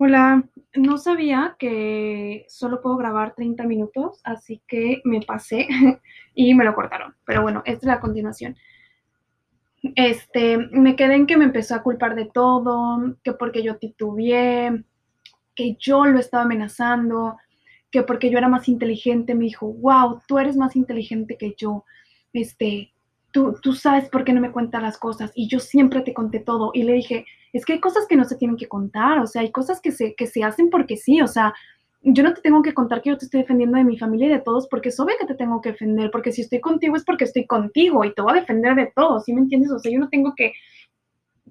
Hola, no sabía que solo puedo grabar 30 minutos, así que me pasé y me lo cortaron. Pero bueno, esta es la continuación. Este, me quedé en que me empezó a culpar de todo, que porque yo titubeé, que yo lo estaba amenazando, que porque yo era más inteligente, me dijo, wow, tú eres más inteligente que yo. Este, tú, tú sabes por qué no me cuentas las cosas y yo siempre te conté todo. Y le dije, es que hay cosas que no se tienen que contar, o sea, hay cosas que se, que se hacen porque sí, o sea, yo no te tengo que contar que yo te estoy defendiendo de mi familia y de todos, porque es obvio que te tengo que defender, porque si estoy contigo es porque estoy contigo y te voy a defender de todos, ¿sí me entiendes? O sea, yo no tengo que,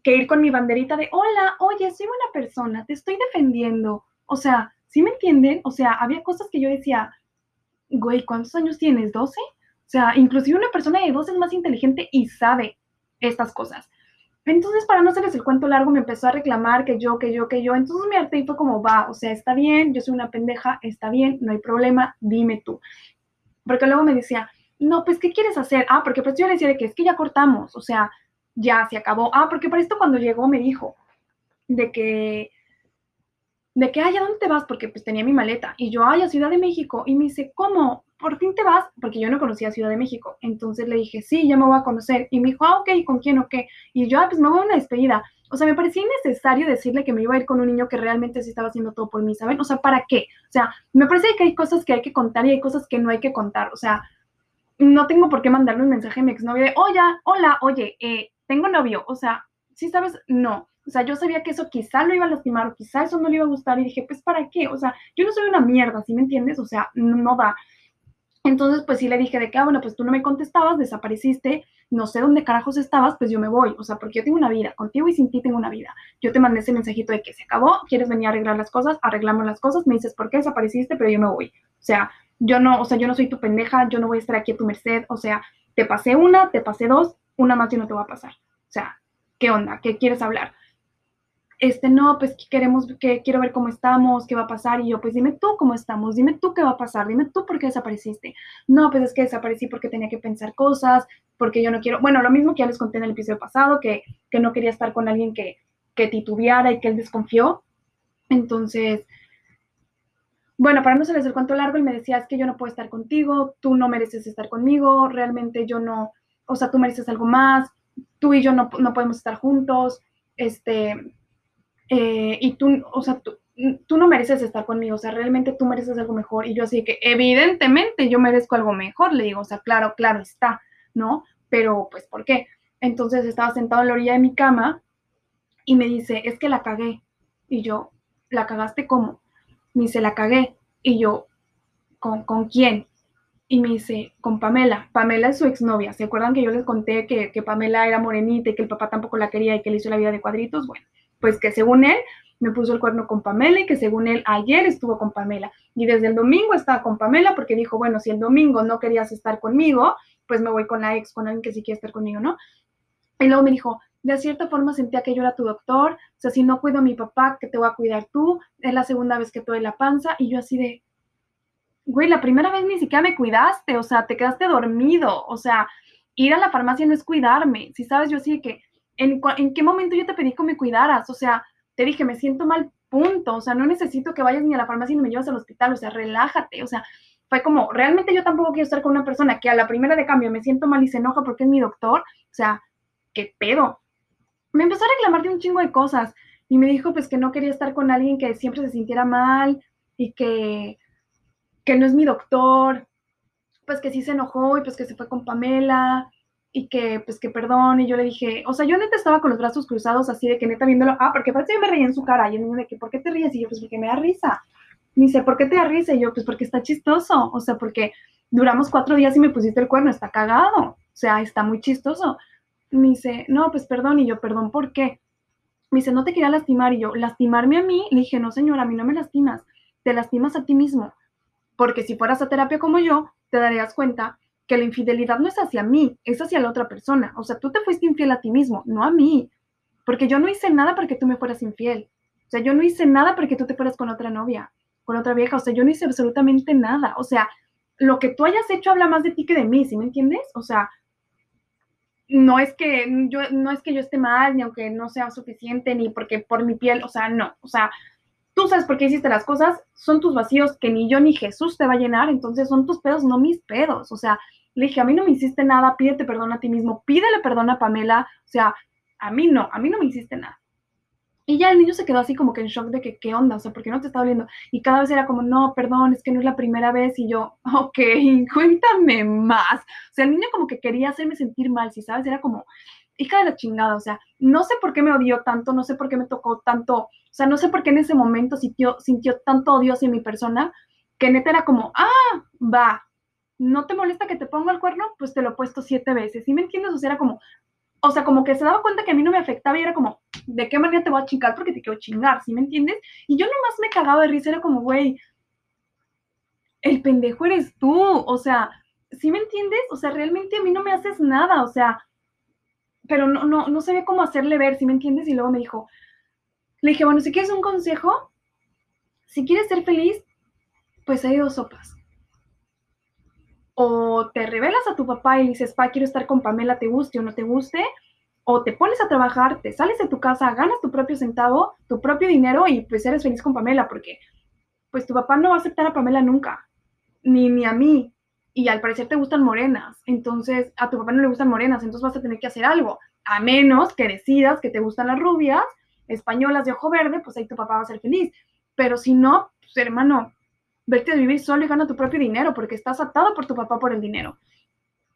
que ir con mi banderita de, hola, oye, soy buena persona, te estoy defendiendo. O sea, ¿sí me entienden? O sea, había cosas que yo decía, güey, ¿cuántos años tienes? ¿12? O sea, inclusive una persona de 12 es más inteligente y sabe estas cosas. Entonces, para no hacerles el cuento largo, me empezó a reclamar que yo, que yo, que yo. Entonces me harté y fue como, va, o sea, está bien, yo soy una pendeja, está bien, no hay problema, dime tú. Porque luego me decía, no, pues, ¿qué quieres hacer? Ah, porque pues yo le decía de que es que ya cortamos, o sea, ya se acabó. Ah, porque para esto cuando llegó me dijo de que, de que, ay, ¿a dónde te vas? Porque pues tenía mi maleta. Y yo, ay, a Ciudad de México. Y me dice, ¿cómo? ¿Por fin te vas? Porque yo no conocía Ciudad de México. Entonces le dije, sí, ya me voy a conocer. Y me dijo, ah, ok, ¿con quién o qué? Y yo, ah, pues me voy a una despedida. O sea, me parecía innecesario decirle que me iba a ir con un niño que realmente sí estaba haciendo todo por mí, ¿saben? O sea, ¿para qué? O sea, me parece que hay cosas que hay que contar y hay cosas que no hay que contar. O sea, no tengo por qué mandarle un mensaje a mi exnovio de, oye, hola, oye, eh, tengo novio. O sea, ¿sí sabes? No. O sea, yo sabía que eso quizá lo iba a lastimar o quizá eso no le iba a gustar y dije, pues ¿para qué? O sea, yo no soy una mierda, ¿sí me entiendes? O sea, no, no da. Entonces, pues sí le dije de que, ah, bueno, pues tú no me contestabas, desapareciste, no sé dónde carajos estabas, pues yo me voy. O sea, porque yo tengo una vida, contigo y sin ti tengo una vida. Yo te mandé ese mensajito de que se acabó, quieres venir a arreglar las cosas, arreglamos las cosas, me dices por qué desapareciste, pero yo me voy. O sea, yo no, o sea, yo no soy tu pendeja, yo no voy a estar aquí a tu merced. O sea, te pasé una, te pasé dos, una más y no te va a pasar. O sea, ¿qué onda? ¿Qué quieres hablar? Este, no, pues queremos, que quiero ver cómo estamos, qué va a pasar. Y yo, pues dime tú cómo estamos, dime tú qué va a pasar, dime tú por qué desapareciste. No, pues es que desaparecí porque tenía que pensar cosas, porque yo no quiero, bueno, lo mismo que ya les conté en el episodio pasado, que, que no quería estar con alguien que, que titubeara y que él desconfió. Entonces, bueno, para no hacerles el cuento largo, él me decía, es que yo no puedo estar contigo, tú no mereces estar conmigo, realmente yo no, o sea, tú mereces algo más, tú y yo no, no podemos estar juntos, este, eh, y tú, o sea, tú, tú, no mereces estar conmigo, o sea, realmente tú mereces algo mejor. Y yo así que, evidentemente yo merezco algo mejor, le digo, o sea, claro, claro está, ¿no? Pero, pues, ¿por qué? Entonces estaba sentado en la orilla de mi cama y me dice, es que la cagué. Y yo, ¿la cagaste cómo? Me dice, la cagué. Y yo, ¿con, ¿con quién? Y me dice, con Pamela. Pamela es su exnovia. ¿Se acuerdan que yo les conté que, que Pamela era morenita y que el papá tampoco la quería y que le hizo la vida de cuadritos? Bueno, pues que según él me puso el cuerno con Pamela y que según él ayer estuvo con Pamela. Y desde el domingo estaba con Pamela porque dijo, bueno, si el domingo no querías estar conmigo, pues me voy con la ex, con alguien que sí quiere estar conmigo, ¿no? Y luego me dijo, de cierta forma sentía que yo era tu doctor, o sea, si no cuido a mi papá, que te voy a cuidar tú, es la segunda vez que doy la panza, y yo así de, güey, la primera vez ni siquiera me cuidaste, o sea, te quedaste dormido, o sea, ir a la farmacia no es cuidarme, si sabes, yo así de que ¿En, qué momento yo te pedí que me cuidaras? O sea, te dije, me siento mal, punto. O sea, no necesito que vayas ni a la farmacia ni me llevas al hospital. O sea, relájate. O sea, fue como, realmente yo tampoco quiero estar con una persona que a la primera de cambio me siento mal y se enoja porque es mi doctor. O sea, ¿qué pedo? Me empezó a reclamar de un chingo de cosas y me dijo pues que no quería estar con alguien que siempre se sintiera mal y que, que no es mi doctor, pues que sí se enojó y pues que se fue con Pamela y que, pues, que perdón, y yo le dije, o sea, yo neta estaba con los brazos cruzados así de que neta viéndolo, ah, porque parece que me reía en su cara, y yo me que, ¿por qué te ríes? Y yo, pues, porque me da risa. Me dice, ¿por qué te da risa? Y yo, pues, porque está chistoso, o sea, porque duramos cuatro días y me pusiste el cuerno, está cagado, o sea, está muy chistoso. Me dice, no, pues, perdón, y yo, perdón, ¿por qué? Me dice, no te quería lastimar, y yo, ¿lastimarme a mí? Le dije, no, señora, a mí no me lastimas, te lastimas a ti mismo, porque si fueras a terapia como yo, te darías cuenta que la infidelidad no es hacia mí, es hacia la otra persona. O sea, tú te fuiste infiel a ti mismo, no a mí. Porque yo no hice nada para que tú me fueras infiel. O sea, yo no hice nada para que tú te fueras con otra novia, con otra vieja. O sea, yo no hice absolutamente nada. O sea, lo que tú hayas hecho habla más de ti que de mí, ¿sí me entiendes? O sea, no es que yo, no es que yo esté mal, ni aunque no sea suficiente, ni porque por mi piel, o sea, no. O sea, tú sabes por qué hiciste las cosas, son tus vacíos que ni yo ni Jesús te va a llenar, entonces son tus pedos, no mis pedos. O sea, le dije, a mí no me hiciste nada, pídete perdón a ti mismo, pídele perdón a Pamela, o sea, a mí no, a mí no me hiciste nada. Y ya el niño se quedó así como que en shock de que, ¿qué onda? O sea, ¿por qué no te está doliendo? Y cada vez era como, no, perdón, es que no es la primera vez. Y yo, ok, cuéntame más. O sea, el niño como que quería hacerme sentir mal, si sabes, era como, hija de la chingada, o sea, no sé por qué me odió tanto, no sé por qué me tocó tanto, o sea, no sé por qué en ese momento sintió, sintió tanto odio hacia mi persona, que neta era como, ah, va, ¿no te molesta que te ponga el cuerno? Pues te lo he puesto siete veces, ¿sí me entiendes? O sea, era como, o sea, como que se daba cuenta que a mí no me afectaba y era como, ¿de qué manera te voy a chingar? Porque te quiero chingar, ¿sí me entiendes? Y yo nomás me cagaba de risa, era como, güey, el pendejo eres tú, o sea, ¿sí me entiendes? O sea, realmente a mí no me haces nada, o sea, pero no, no, no sabía cómo hacerle ver, ¿sí me entiendes? Y luego me dijo, le dije, bueno, si quieres un consejo, si quieres ser feliz, pues hay dos sopas o te revelas a tu papá y dices, pa, quiero estar con Pamela, te guste o no te guste, o te pones a trabajar, te sales de tu casa, ganas tu propio centavo, tu propio dinero y pues eres feliz con Pamela, porque pues tu papá no va a aceptar a Pamela nunca, ni, ni a mí, y al parecer te gustan morenas, entonces a tu papá no le gustan morenas, entonces vas a tener que hacer algo, a menos que decidas que te gustan las rubias, españolas de ojo verde, pues ahí tu papá va a ser feliz, pero si no, pues hermano, vete a vivir solo y gana tu propio dinero porque estás atado por tu papá por el dinero.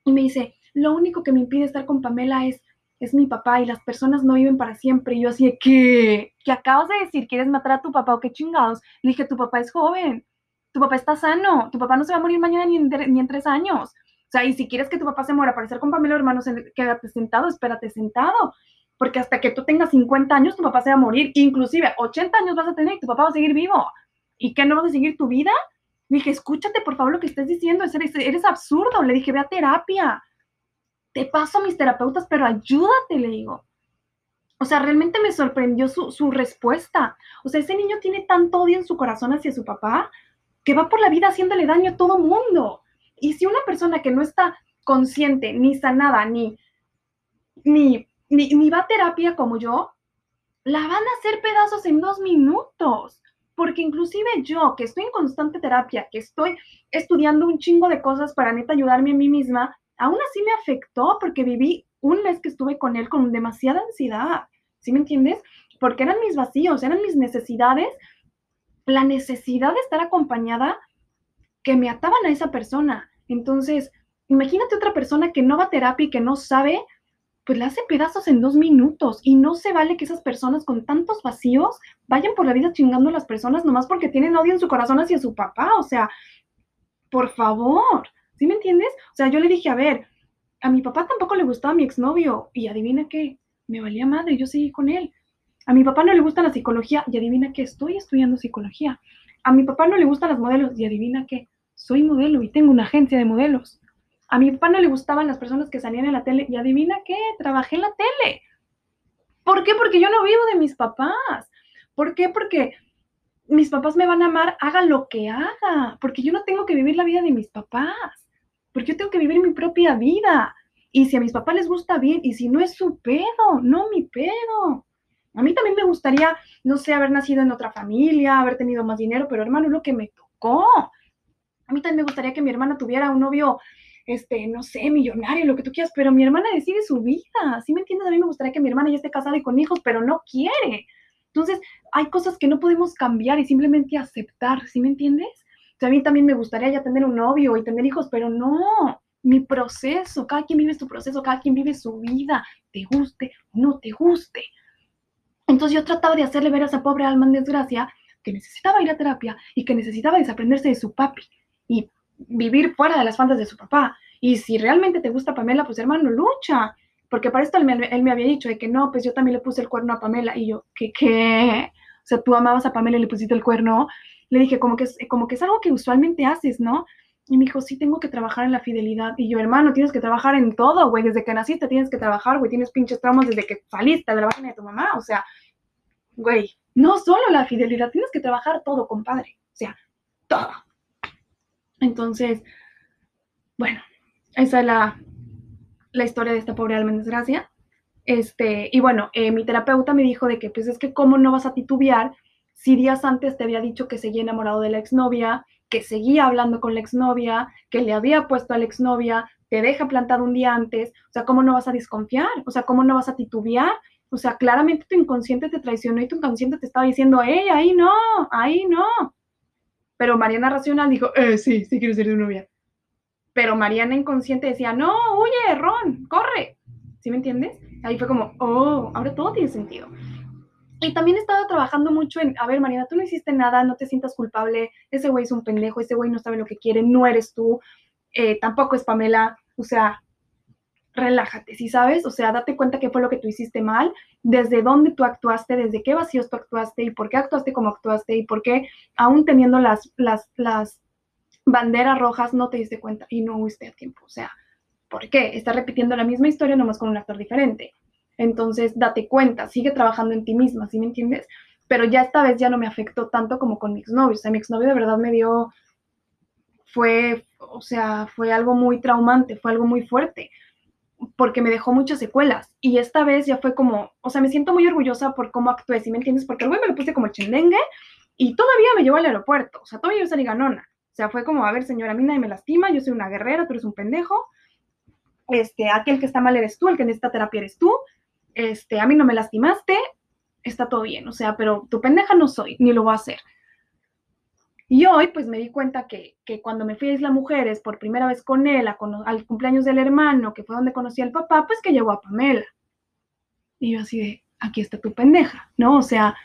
Y me dice, lo único que me impide estar con Pamela es, es mi papá y las personas no viven para siempre. Y yo así ¿qué? ¿Qué acabas de decir? ¿Quieres matar a tu papá o qué chingados? Le dije, tu papá es joven, tu papá está sano, tu papá no se va a morir mañana ni en, ni en tres años. O sea, y si quieres que tu papá se muera para estar con Pamela, hermanos, quédate sentado, espérate sentado. Porque hasta que tú tengas 50 años, tu papá se va a morir. Inclusive 80 años vas a tener y tu papá va a seguir vivo. ¿Y qué no vas a seguir tu vida? Le dije, escúchate por favor lo que estás diciendo, eres, eres absurdo. Le dije, ve a terapia. Te paso a mis terapeutas, pero ayúdate, le digo. O sea, realmente me sorprendió su, su, respuesta. O sea, ese niño tiene tanto odio en su corazón hacia su papá que va por la vida haciéndole daño a todo mundo. Y si una persona que no está consciente, ni sanada, ni, ni, ni, va a terapia como yo, la van a hacer pedazos en dos minutos porque inclusive yo, que estoy en constante terapia, que estoy estudiando un chingo de cosas para neta ayudarme a mí misma, aún así me afectó porque viví un mes que estuve con él con demasiada ansiedad, ¿sí me entiendes? Porque eran mis vacíos, eran mis necesidades, la necesidad de estar acompañada que me ataban a esa persona. Entonces, imagínate otra persona que no va a terapia y que no sabe pues le hace pedazos en dos minutos y no se vale que esas personas con tantos vacíos vayan por la vida chingando a las personas nomás porque tienen odio en su corazón hacia su papá, o sea, por favor, ¿sí me entiendes? O sea, yo le dije, a ver, a mi papá tampoco le gustaba mi exnovio y adivina qué, me valía madre, yo seguí con él. A mi papá no le gusta la psicología y adivina qué, estoy estudiando psicología. A mi papá no le gustan las modelos y adivina qué, soy modelo y tengo una agencia de modelos. A mi papá no le gustaban las personas que salían en la tele y adivina qué, trabajé en la tele. ¿Por qué? Porque yo no vivo de mis papás. ¿Por qué? Porque mis papás me van a amar, haga lo que haga, porque yo no tengo que vivir la vida de mis papás, porque yo tengo que vivir mi propia vida. Y si a mis papás les gusta bien, y si no es su pedo, no mi pedo. A mí también me gustaría, no sé, haber nacido en otra familia, haber tenido más dinero, pero hermano, lo que me tocó. A mí también me gustaría que mi hermana tuviera un novio este, no sé, millonario, lo que tú quieras, pero mi hermana decide su vida, ¿sí me entiendes? A mí me gustaría que mi hermana ya esté casada y con hijos, pero no quiere. Entonces, hay cosas que no podemos cambiar y simplemente aceptar, ¿sí me entiendes? a mí también me gustaría ya tener un novio y tener hijos, pero no, mi proceso, cada quien vive su proceso, cada quien vive su vida, te guste o no te guste. Entonces yo trataba de hacerle ver a esa pobre alma en desgracia que necesitaba ir a terapia y que necesitaba desaprenderse de su papi. Y vivir fuera de las faldas de su papá. Y si realmente te gusta Pamela, pues hermano, lucha. Porque para esto él me, había dicho de que no, pues yo también le puse el cuerno a Pamela. Y yo, ¿qué? qué? O sea, tú amabas a Pamela y le pusiste el cuerno. Le dije, como que, es, como que es algo que usualmente haces, ¿no? Y me dijo, sí, tengo que trabajar en la fidelidad. Y yo, hermano, tienes que trabajar en todo, güey. Desde que naciste tienes que trabajar, güey. Tienes pinches traumas desde que saliste de la vagina de tu mamá. O sea, güey, no solo la fidelidad, tienes que trabajar todo, compadre. O sea, todo. Entonces, bueno, esa es la, historia de esta pobre alma en desgracia. Este, y bueno, eh, mi terapeuta me dijo de que, pues es que cómo no vas a titubear si días antes te había dicho que seguía enamorado de la exnovia, que seguía hablando con la exnovia, que le había puesto a la exnovia, te deja plantado un día antes, o sea, ¿cómo no vas a desconfiar? O sea, ¿cómo no vas a titubear? O sea, claramente tu inconsciente te traicionó y tu inconsciente te estaba diciendo, hey, ahí no, ahí no. Pero Mariana racional dijo, eh, sí, sí quiero ser tu novia. Pero Mariana inconsciente decía, no, huye, Ron, corre. ¿Sí me entiendes? Ahí fue como, oh, ahora todo tiene sentido. Y también he trabajando mucho en, a ver, Mariana, tú no hiciste nada, no te sientas culpable, ese güey es un pendejo, ese güey no sabe lo que quiere, no eres tú, eh, tampoco es Pamela, o sea, relájate, ¿sí sabes? O sea, date cuenta qué fue lo que tú hiciste mal, desde dónde tú actuaste, desde qué vacíos tú actuaste y por qué actuaste como actuaste y por qué, aún teniendo las, las, las banderas rojas, no te diste cuenta y no huiste a tiempo. O sea, ¿por qué? Estás repitiendo la misma historia nomás con un actor diferente. Entonces, date cuenta, sigue trabajando en ti misma, ¿sí me entiendes? Pero ya esta vez ya no me afectó tanto como con mi exnovio. O sea, mi exnovio de verdad me dio, fue, o sea, fue algo muy traumante, fue algo muy fuerte, porque me dejó muchas secuelas. Y esta vez ya fue como, o sea, me siento muy orgullosa por cómo actué, ¿sí me entiendes? Porque el me lo puse como chendengue y todavía me llevó al aeropuerto. O sea, todavía yo salí ganona. O sea, fue como, a ver, señora, a mí nadie me lastima, yo soy una guerrera, tú eres un pendejo. Este, aquel que está mal eres tú, el que necesita terapia eres tú este, a mí no me lastimaste, está todo bien, o sea, pero tu pendeja no soy, ni lo voy a hacer. Y hoy, pues me di cuenta que, cuando me fui a Isla Mujeres por primera vez con él, al cumpleaños del hermano, que fue donde conocí al papá, pues que llegó a Pamela. Y yo así de, aquí está tu pendeja, ¿no? O sea,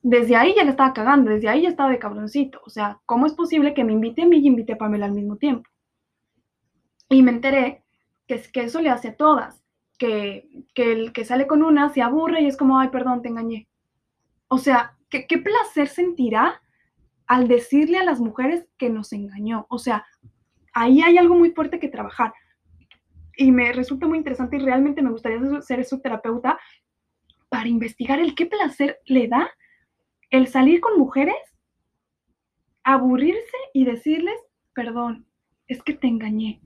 desde ahí ya le estaba cagando, desde ahí ya estaba de cabroncito. O sea, ¿cómo es posible que me invite a mí y invite a Pamela al mismo tiempo? Y me enteré que, que eso le hace a todas que, el que sale con una se aburre y es como, ay, perdón, te engañé. O sea, ¿qué, qué placer sentirá al decirle a las mujeres que nos engañó. O sea, ahí hay algo muy fuerte que trabajar. Y me resulta muy interesante y realmente me gustaría ser su terapeuta para investigar el qué placer le da el salir con mujeres, aburrirse y decirles, perdón, es que te engañé.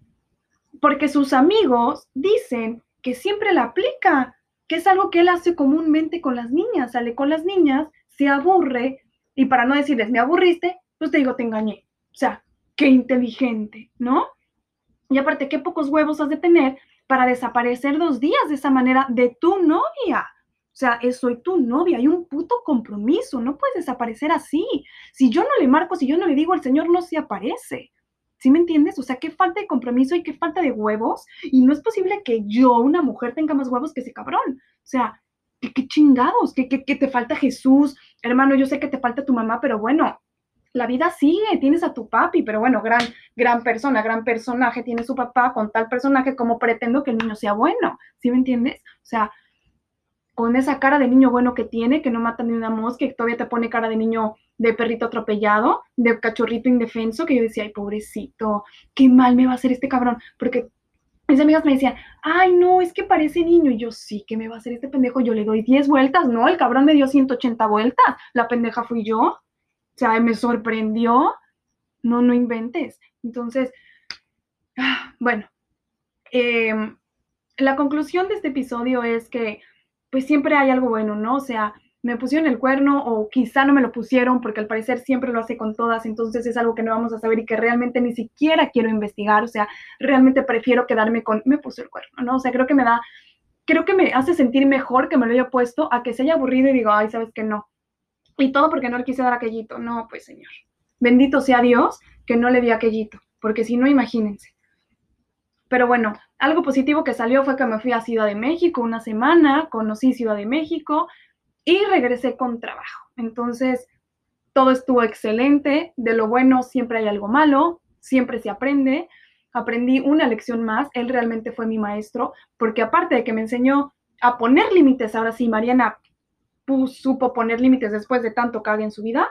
Porque sus amigos dicen que siempre la aplica, que es algo que él hace comúnmente con las niñas, sale con las niñas, se aburre y para no decirles, me aburriste, pues te digo, te engañé. O sea, qué inteligente, ¿no? Y aparte, qué pocos huevos has de tener para desaparecer dos días de esa manera de tu novia. O sea, soy tu novia, hay un puto compromiso, no puedes desaparecer así. Si yo no le marco, si yo no le digo, el Señor no se aparece. ¿Sí me entiendes? O sea, qué falta de compromiso y qué falta de huevos. Y no es posible que yo, una mujer, tenga más huevos que ese cabrón. O sea, qué, chingados, ¿Qué, qué, te falta Jesús. Hermano, yo sé que te falta tu mamá, pero bueno, la vida sigue, tienes a tu papi, pero bueno, gran, gran persona, gran personaje, tiene su papá con tal personaje, como pretendo que el niño sea bueno? ¿Sí me entiendes? O sea, con esa cara de niño bueno que tiene, que no mata ni una mosca, que todavía te pone cara de niño de perrito atropellado, de cachorrito indefenso, que yo decía, ay, pobrecito, qué mal me va a hacer este cabrón, porque mis amigas me decían, ay, no, es que parece niño, y yo, sí, que me va a hacer este pendejo? Yo le doy 10 vueltas, no, el cabrón me dio 180 vueltas, la pendeja fui yo, o sea, me sorprendió, no, no inventes. Entonces, ah, bueno, em, la conclusión de este episodio es que pues siempre hay algo bueno, ¿no? O sea, me pusieron el cuerno o quizá no me lo pusieron porque al parecer siempre lo hace con todas, entonces es algo que no vamos a saber y que realmente ni siquiera quiero investigar, o sea, realmente prefiero quedarme con, me puso el cuerno, ¿no? O sea, creo que me da, creo que me hace sentir mejor que me lo haya puesto a que se haya aburrido y digo, ay, sabes que no. Y todo porque no le quise dar aquellito, no, pues señor. Bendito sea Dios que no le di aquellito, porque si no, imagínense. Pero bueno, algo positivo que salió fue que me fui a Ciudad de México una semana, conocí Ciudad de México y regresé con trabajo. Entonces, todo estuvo excelente. De lo bueno siempre hay algo malo, siempre se aprende. Aprendí una lección más. Él realmente fue mi maestro, porque aparte de que me enseñó a poner límites, ahora sí, Mariana supo poner límites después de tanto cague en su vida,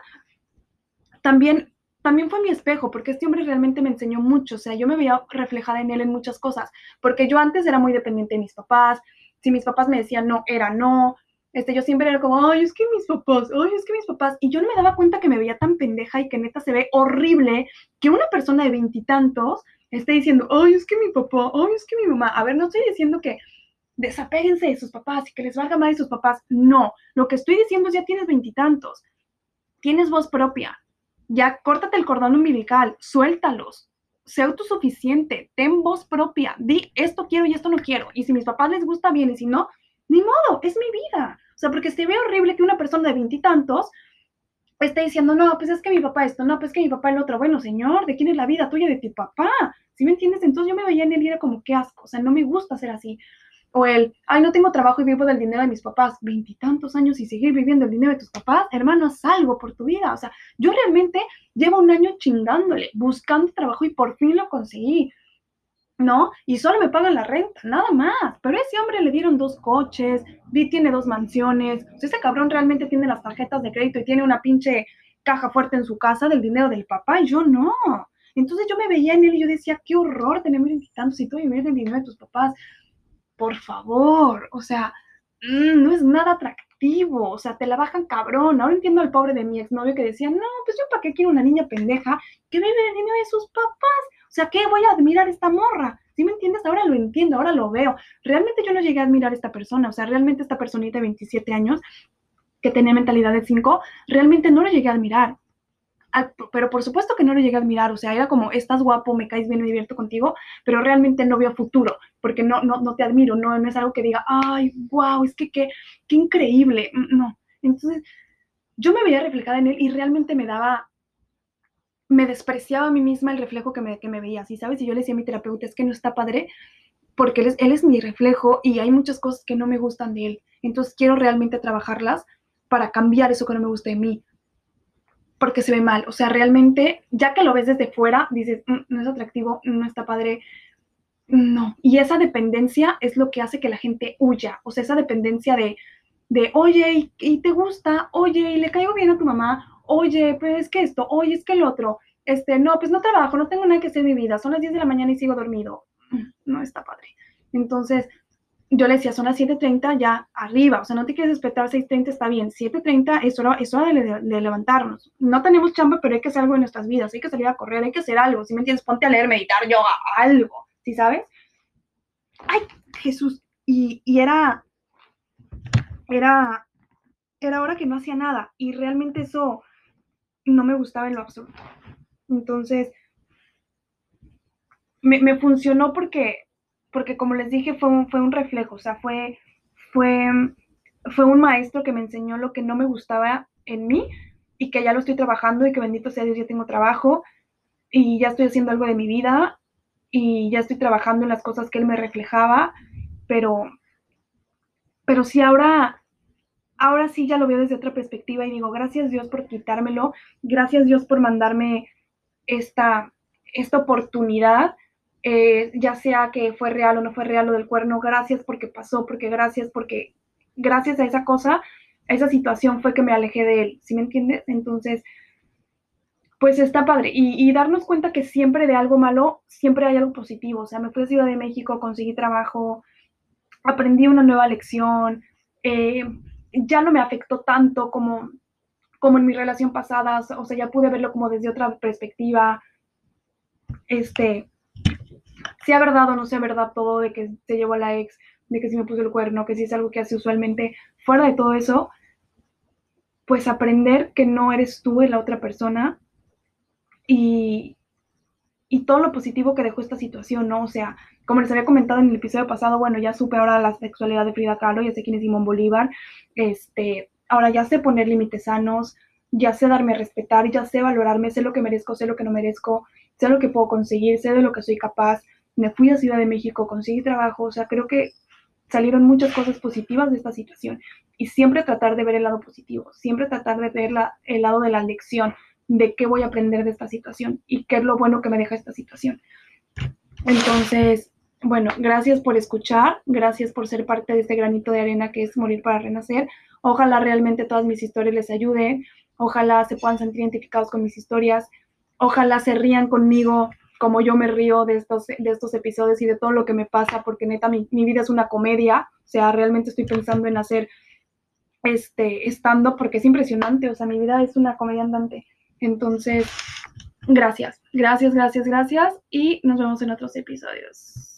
también también fue mi espejo, porque este hombre realmente me enseñó mucho, o sea, yo me veía reflejada en él en muchas cosas, porque yo antes era muy dependiente de mis papás, si mis papás me decían no, era no, este, yo siempre era como, ay, es que mis papás, ay, es que mis papás, y yo no me daba cuenta que me veía tan pendeja y que neta se ve horrible que una persona de veintitantos esté diciendo, ay, es que mi papá, ay, es que mi mamá, a ver, no estoy diciendo que desapéguense de sus papás y que les valga más de sus papás, no, lo que estoy diciendo es ya tienes veintitantos, tienes voz propia. Ya córtate el cordón umbilical, suéltalos. Sé autosuficiente, ten voz propia. Di esto quiero y esto no quiero. Y si mis papás les gusta bien y si no, ni modo, es mi vida. O sea, porque se ve horrible que una persona de veintitantos esté diciendo, no, pues es que mi papá esto, no, pues es que mi papá el otro. Bueno, señor, ¿de quién es la vida tuya? De tu papá. ¿Sí me entiendes? Entonces yo me veía en el era como, qué asco. O sea, no me gusta ser así. O el, ay, no tengo trabajo y vivo del dinero de mis papás. Veintitantos años y seguir viviendo el dinero de tus papás. Hermano, haz algo por tu vida. O sea, yo realmente llevo un año chingándole, buscando trabajo y por fin lo conseguí. ¿No? Y solo me pagan la renta, nada más. Pero ese hombre le dieron dos coches, tiene dos mansiones. Ese cabrón realmente tiene las tarjetas de crédito y tiene una pinche caja fuerte en su casa del dinero del papá y yo no. Entonces yo me veía en él y yo decía, qué horror tener tantos y todo vivir del dinero de tus papás. Por favor, o sea, mm, no es nada atractivo, o sea, te la bajan cabrón. Ahora entiendo al pobre de mi exnovio que decía, no, pues yo para qué quiero una niña pendeja que vive del dinero de sus papás. O sea, ¿qué voy a admirar esta morra? ¿Sí me entiendes? Ahora lo entiendo, ahora lo veo. Realmente yo no llegué a admirar a esta persona, o sea, realmente esta personita de 27 años que tenía mentalidad de 5, realmente no lo llegué a admirar. Pero por supuesto que no lo llegué a admirar, o sea, era como, estás guapo, me caes bien, me divierto contigo, pero realmente no veo futuro, porque no, no, no te admiro, no, no es algo que diga, ay, wow, es que qué, qué increíble, mm, no. Entonces, yo me veía reflejada en él y realmente me daba me despreciaba a mí misma el reflejo que me, que me veía, ¿sí sabes? Y yo le decía a mi terapeuta, es que no está padre porque él es, él es mi reflejo y hay muchas cosas que no me gustan de él. Entonces quiero realmente trabajarlas para cambiar eso que no me gusta de mí, porque se ve mal. O sea, realmente, ya que lo ves desde fuera, dices, mm, no es atractivo, no está padre. No. Y esa dependencia es lo que hace que la gente huya. O sea, esa dependencia de, de oye, ¿y, y te gusta? Oye, ¿y le caigo bien a tu mamá? Oye, pues es que esto, oye, es que el otro, este, no, pues no trabajo, no tengo nada que hacer en mi vida, son las 10 de la mañana y sigo dormido. No está padre. Entonces, yo le decía, son las 7.30 ya arriba, o sea, no te quieres despertar 6.30, está bien, 7.30 es hora, es hora de, levantarnos. No tenemos chamba, pero hay que hacer algo en nuestras vidas, hay que salir a correr, hay que hacer algo, si me entiendes, ponte a leer, meditar, yoga, algo, ¿sí sabes? Ay, Jesús, y, y era, era, era hora que no hacía nada, y realmente eso no me gustaba en lo absoluto. Entonces, me, funcionó porque, porque, como les dije, fue un, fue un reflejo, o sea, fue, fue, fue un maestro que me enseñó lo que no me gustaba en mí y que ya lo estoy trabajando y que bendito sea Dios, ya tengo trabajo y ya estoy haciendo algo de mi vida y ya estoy trabajando en las cosas que él me reflejaba, pero, pero si ahora ahora sí ya lo veo desde otra perspectiva y digo, gracias Dios por quitármelo, gracias Dios por mandarme esta, esta oportunidad, eh, ya sea que fue real o no fue real lo del cuerno, gracias porque pasó, porque gracias, porque gracias a esa cosa, a esa situación fue que me alejé de él, ¿sí me entiendes? Entonces, pues está padre. Y, darnos cuenta que siempre de algo malo, siempre hay algo positivo. O sea, me fui a Ciudad de México, conseguí trabajo, aprendí una nueva lección, eh, ya no me afectó tanto como, como en mi relación pasada, o sea, ya pude verlo como desde otra perspectiva. Este, sea verdad o no sea verdad todo de que se llevó a la ex, de que si me puso el cuerno, que si es algo que hace usualmente, fuera de todo eso, pues aprender que no eres tú la otra persona y, y todo lo positivo que dejó esta situación, ¿no? O sea, como les había comentado en el episodio pasado, bueno, ya supe ahora la sexualidad de Frida Kahlo, ya sé quién es Simón Bolívar, este, ahora ya sé poner límites sanos, ya sé darme a respetar, ya sé valorarme, sé lo que merezco, sé lo que no merezco, sé lo que puedo conseguir, sé de lo que soy capaz. Me fui a Ciudad de México, conseguí trabajo, o sea, creo que salieron muchas cosas positivas de esta situación y siempre tratar de ver el lado positivo, siempre tratar de ver el lado de la lección, de qué voy a aprender de esta situación y qué es lo bueno que me deja esta situación. Entonces, bueno, gracias por escuchar, gracias por ser parte de este granito de arena que es morir para renacer. Ojalá realmente todas mis historias les ayuden, ojalá se puedan sentir identificados con mis historias, ojalá se rían conmigo como yo me río de estos, de estos episodios y de todo lo que me pasa, porque neta mi, vida es una comedia, o sea, realmente estoy pensando en hacer este estando porque es impresionante, o sea, mi vida es una comedia andante. Entonces, gracias, gracias, gracias, gracias y nos vemos en otros episodios.